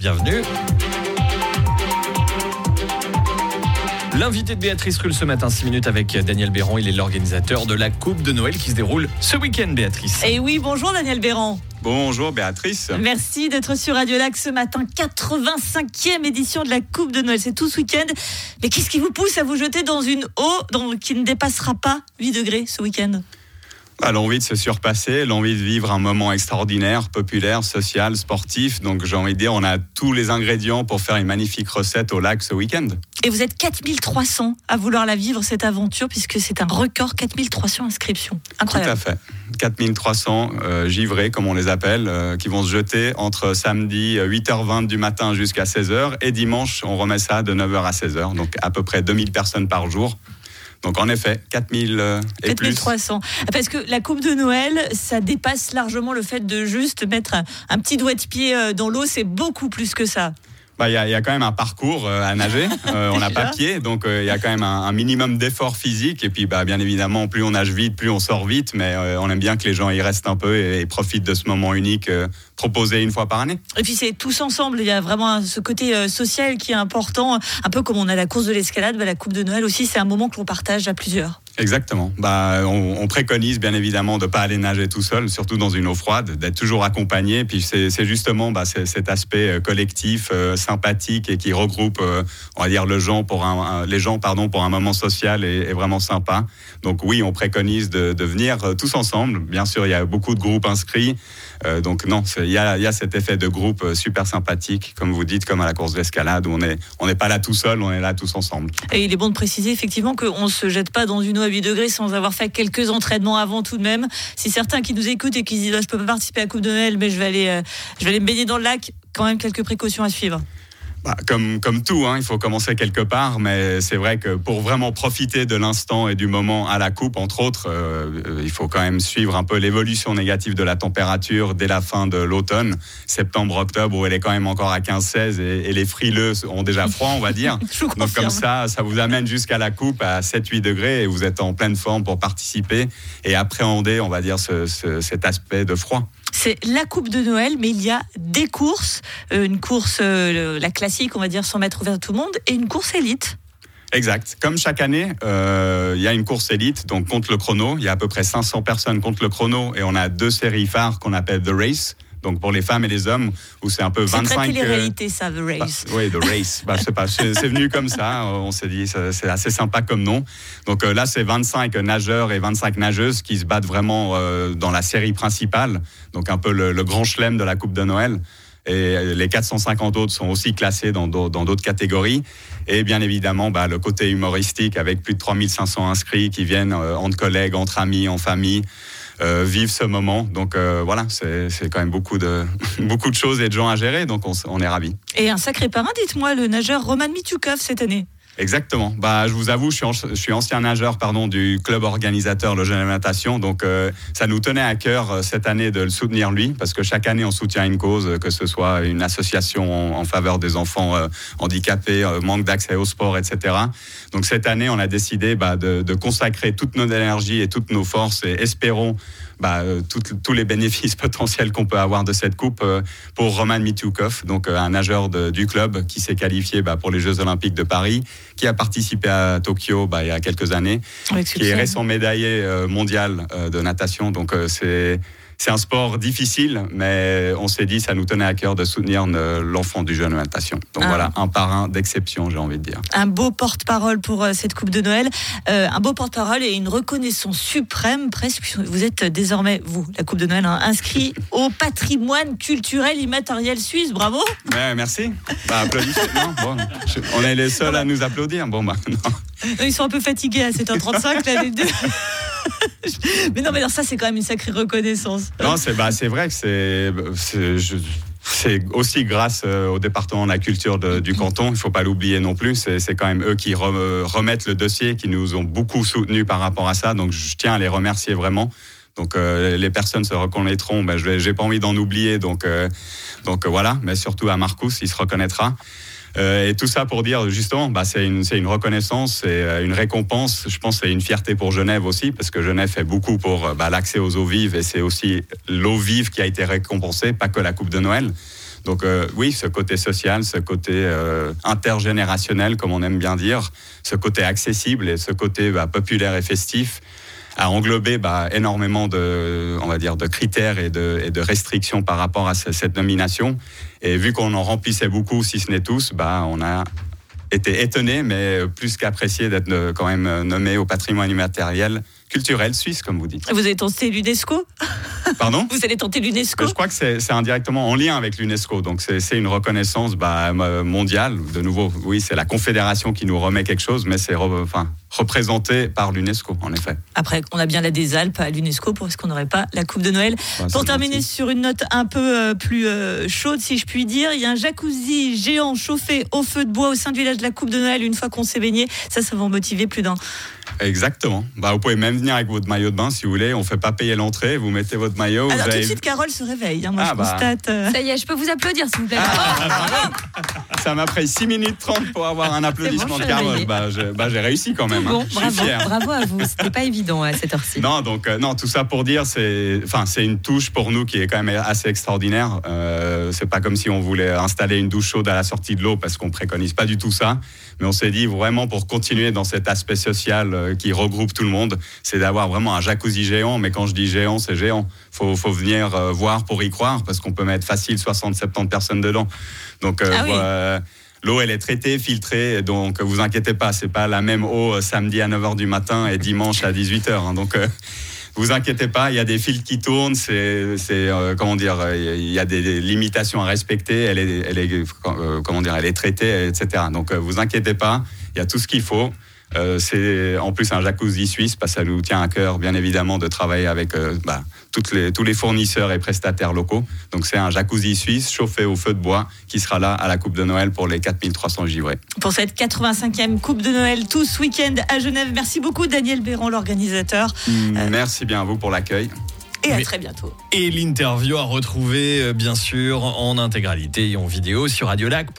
Bienvenue. L'invité de Béatrice Rulle ce matin, 6 minutes avec Daniel Béran. Il est l'organisateur de la Coupe de Noël qui se déroule ce week-end, Béatrice. Et oui, bonjour Daniel Béran. Bonjour Béatrice. Merci d'être sur Radio Lac ce matin, 85e édition de la Coupe de Noël. C'est tout ce week-end. Mais qu'est-ce qui vous pousse à vous jeter dans une eau qui ne dépassera pas 8 degrés ce week-end? Bah, l'envie de se surpasser, l'envie de vivre un moment extraordinaire, populaire, social, sportif. Donc j'ai envie de dire, on a tous les ingrédients pour faire une magnifique recette au lac ce week-end. Et vous êtes 4300 à vouloir la vivre, cette aventure, puisque c'est un record, 4300 inscriptions. Incroyable. Tout à fait. 4300 euh, givrés, comme on les appelle, euh, qui vont se jeter entre samedi 8h20 euh, du matin jusqu'à 16h et dimanche, on remet ça de 9h à 16h. Donc à peu près 2000 personnes par jour. Donc en effet, 4000 euh, 4300. Parce que la coupe de Noël, ça dépasse largement le fait de juste mettre un petit doigt de pied euh, dans l'eau, c'est beaucoup plus que ça. Bah, il y, a quand même un parcours euh, à nager. on n'a pas pied, donc il y a quand même un, minimum d'effort physique. Et puis, bah, bien évidemment, plus on nage vite, plus on sort vite. Mais on aime bien que les gens y restent un peu et, profitent de ce moment unique proposé une fois par année. Et puis c'est tous ensemble. Il y a vraiment ce côté social qui est important. Un peu comme on a la course de l'escalade, bah, la coupe de Noël aussi, c'est un moment que l'on partage à plusieurs. Exactement. Bah, on, préconise bien évidemment de ne pas aller nager tout seul, surtout dans une eau froide, d'être toujours accompagné. Puis c'est justement bah, cet aspect euh, collectif, euh, sympathique et qui regroupe, euh, on va dire, le gens pour un, les gens pardon, pour un moment social et, vraiment sympa. Donc oui, on préconise de, venir tous ensemble. Bien sûr, il y a beaucoup de groupes inscrits. Donc non, il y a, cet effet de groupe super sympathique, comme vous dites, comme à la course d'escalade, où on n'est on n'est pas là tout seul, on est là tous ensemble. Et il est bon de préciser effectivement qu'on ne se jette pas dans une eau 8 degrés sans avoir fait quelques entraînements avant tout de même. Si certains qui nous écoutent et qui disent oh, je peux pas participer à la Coupe de Noël, mais je vais euh, je vais aller me baigner dans le lac, quand même quelques précautions à suivre. Bah, comme, comme tout, hein, il faut commencer quelque part, mais c'est vrai que pour vraiment profiter de l'instant et du moment à la coupe, entre autres, euh, il faut quand même suivre un peu l'évolution négative de la température dès la fin de l'automne, septembre-octobre, où elle est quand même encore à 15-16 et, les frileux ont déjà froid, on va dire. Donc comme ça, ça vous amène jusqu'à la coupe à 7-8 degrés et vous êtes en pleine forme pour participer et appréhender, on va dire, cet aspect de froid. C'est la Coupe de Noël, mais il y a des courses. Euh, une course, euh, la classique, on va dire 100 mètres ouvert à tout le monde, et une course élite. Exact. Comme chaque année, euh, il y a une course élite, donc contre le chrono. Il y a à peu près 500 personnes contre le chrono, et on a deux séries phares qu'on appelle The Race donc pour les femmes et les hommes, où c'est un peu 25. C'est très télé-réalité, ça, The Race. Bah, oui, The Race. Bah, c'est venu comme ça. On s'est dit, c'est assez sympa comme nom. Donc euh, là, c'est 25 nageurs et 25 nageuses qui se battent vraiment euh, dans la série principale. Donc un peu le, grand chelem de la Coupe de Noël. Et les 450 autres sont aussi classés dans d'autres catégories. Et bien évidemment, bah, le côté humoristique avec plus de 3500 inscrits qui viennent euh, entre collègues, entre amis, en famille. Euh, vivre ce moment. Donc euh, voilà, c'est quand même beaucoup de, beaucoup de choses et de gens à gérer, donc on, est ravis. Et un sacré parrain, dites-moi, le nageur Roman Mitukov cette année. Exactement. Bah, je vous avoue, je suis, je suis, ancien nageur pardon, du club organisateur Le Jeune Natation. Donc, euh, ça nous tenait à cœur euh, cette année de le soutenir lui, parce que chaque année, on soutient une cause, que ce soit une association en, faveur des enfants euh, handicapés, manque d'accès au sport, etc. Donc, cette année, on a décidé bah, de, de, consacrer toute notre énergie et toutes nos forces et espérons bah, tous les bénéfices potentiels qu'on peut avoir de cette coupe pour Roman Mitukov, donc un nageur de, du club qui s'est qualifié bah, pour les Jeux Olympiques de Paris qui a participé à Tokyo bah, il y a quelques années, qui est récent médaillé euh, mondial euh, de natation. Donc euh, c'est c'est un sport difficile, mais on s'est dit, ça nous tenait à cœur de soutenir l'enfant du jeune natation. Donc ah. voilà, un parrain d'exception, j'ai envie de dire. Un beau porte-parole pour cette Coupe de Noël, un beau porte-parole et une reconnaissance suprême, presque. Vous êtes désormais, vous, la Coupe de Noël, hein, inscrit au patrimoine culturel immatériel suisse. Bravo. merci. Bah, on est les seuls à nous applaudir. Bon, bah, Ils sont un peu fatigués à 7h35, là, les deux. mais non, mais ça, c'est quand même une sacrée reconnaissance. Non, c'est bah, vrai que c'est. C'est aussi grâce euh, au département de la culture du canton, il ne faut pas l'oublier non plus. C'est quand même eux qui remettent le dossier, qui nous ont beaucoup soutenus par rapport à ça. Donc je tiens à les remercier vraiment. Donc euh, les personnes se reconnaîtront. Ben, je n'ai pas envie d'en oublier. Donc, euh, donc voilà, mais surtout à Marcus, il se reconnaîtra. Euh, et tout ça pour dire justement, bah, c'est une, une, reconnaissance, c'est euh, une récompense. Je pense c'est une fierté pour Genève aussi, parce que Genève fait beaucoup pour bah, l'accès aux eaux vives, et c'est aussi l'eau vive qui a été récompensée, pas que la Coupe de Noël. Donc euh, oui, ce côté social, ce côté euh, intergénérationnel, comme on aime bien dire, ce côté accessible et ce côté bah, populaire et festif a englobé bah, énormément de, on va dire, de critères et de, et de restrictions par rapport à ce- cette nomination. Et vu qu'on en remplissait beaucoup, si ce n'est tous, bah, on a été étonné, mais plus qu'apprécié d'être euh, quand même euh, nommé au patrimoine immatériel culturel suisse, comme vous dites. Vous avez tenté l'UNESCO Pardon Vous allez tenter l'UNESCO je crois que c'est indirectement en lien avec l'UNESCO. Donc, c'est une reconnaissance bah, mo- mondiale. De nouveau, oui, c'est la Confédération qui nous remet quelque chose, mais c'est re- enfin, représenté par l'UNESCO, en effet. Après, on a bien la des Alpes à l'UNESCO, pour est-ce qu'on n'aurait pas la Coupe de Noël Bah, Pour terminer gentil. sur une note un peu euh, plus euh, chaude, si je puis dire, il y a un jacuzzi géant chauffé au feu de bois au sein du village de la Coupe de Noël. Une fois qu'on s'est baigné, ça, ça va motiver plus d'un. Exactement. Bah, vous pouvez même venir avec votre maillot de bain si vous voulez. On fait pas payer l'entrée. Vous mettez votre maillot. vous Alors tout de avez- suite, Carole se réveille. hein. Moi, Ah, je bah. constate. euh, Ça y est, je peux vous applaudir, s'il vous plaît. Ça m'a pris 6 minutes 30 pour avoir un applaudissement je de Carole. Bah, je- bah, j'ai réussi quand même. hein. bon, Je suis bravo, fier. bravo à vous. C'était pas évident à cette heure-ci. Non, donc euh, non, tout ça pour dire, c'est, une touche pour nous qui est quand même assez extraordinaire. Euh, c'est pas comme si on voulait installer une douche chaude à la sortie de l'eau parce qu'on préconise pas du tout ça. Mais on s'est dit vraiment pour continuer dans cet aspect social euh, qui regroupe tout le monde, c'est d'avoir vraiment un jacuzzi géant. Mais quand je dis géant, c'est géant. Faut, faut venir euh, voir pour y croire parce qu'on peut mettre facile 60-70 personnes dedans. Donc euh, Ah oui. L'eau, elle est traitée, filtrée, donc vous inquiétez pas, c'est pas la même eau samedi à 9h du matin et dimanche à 18h. hein. donc vous inquiétez pas, il y a des fils qui tournent, c'est, euh, comment dire, il y a des, des limitations à respecter, elle est, elle est euh, comment dire, elle est traitée, etc. Donc euh, vous inquiétez pas, il y a tout ce qu'il faut. Euh, c'est en plus un jacuzzi suisse parce que ça nous tient à cœur, bien évidemment, de travailler avec euh, bah, toutes les, tous les fournisseurs et prestataires locaux. Donc c'est un jacuzzi suisse chauffé au feu de bois qui sera là à la Coupe de Noël pour les 4300 givrés. Pour cette 85e Coupe de Noël, tout ce week-end à Genève. Merci beaucoup, Daniel Béran, l'organisateur. Merci bien à vous pour l'accueil. Et à très bientôt. Et l'interview à retrouver, euh, bien sûr, en intégralité et en vidéo sur radiolac.com.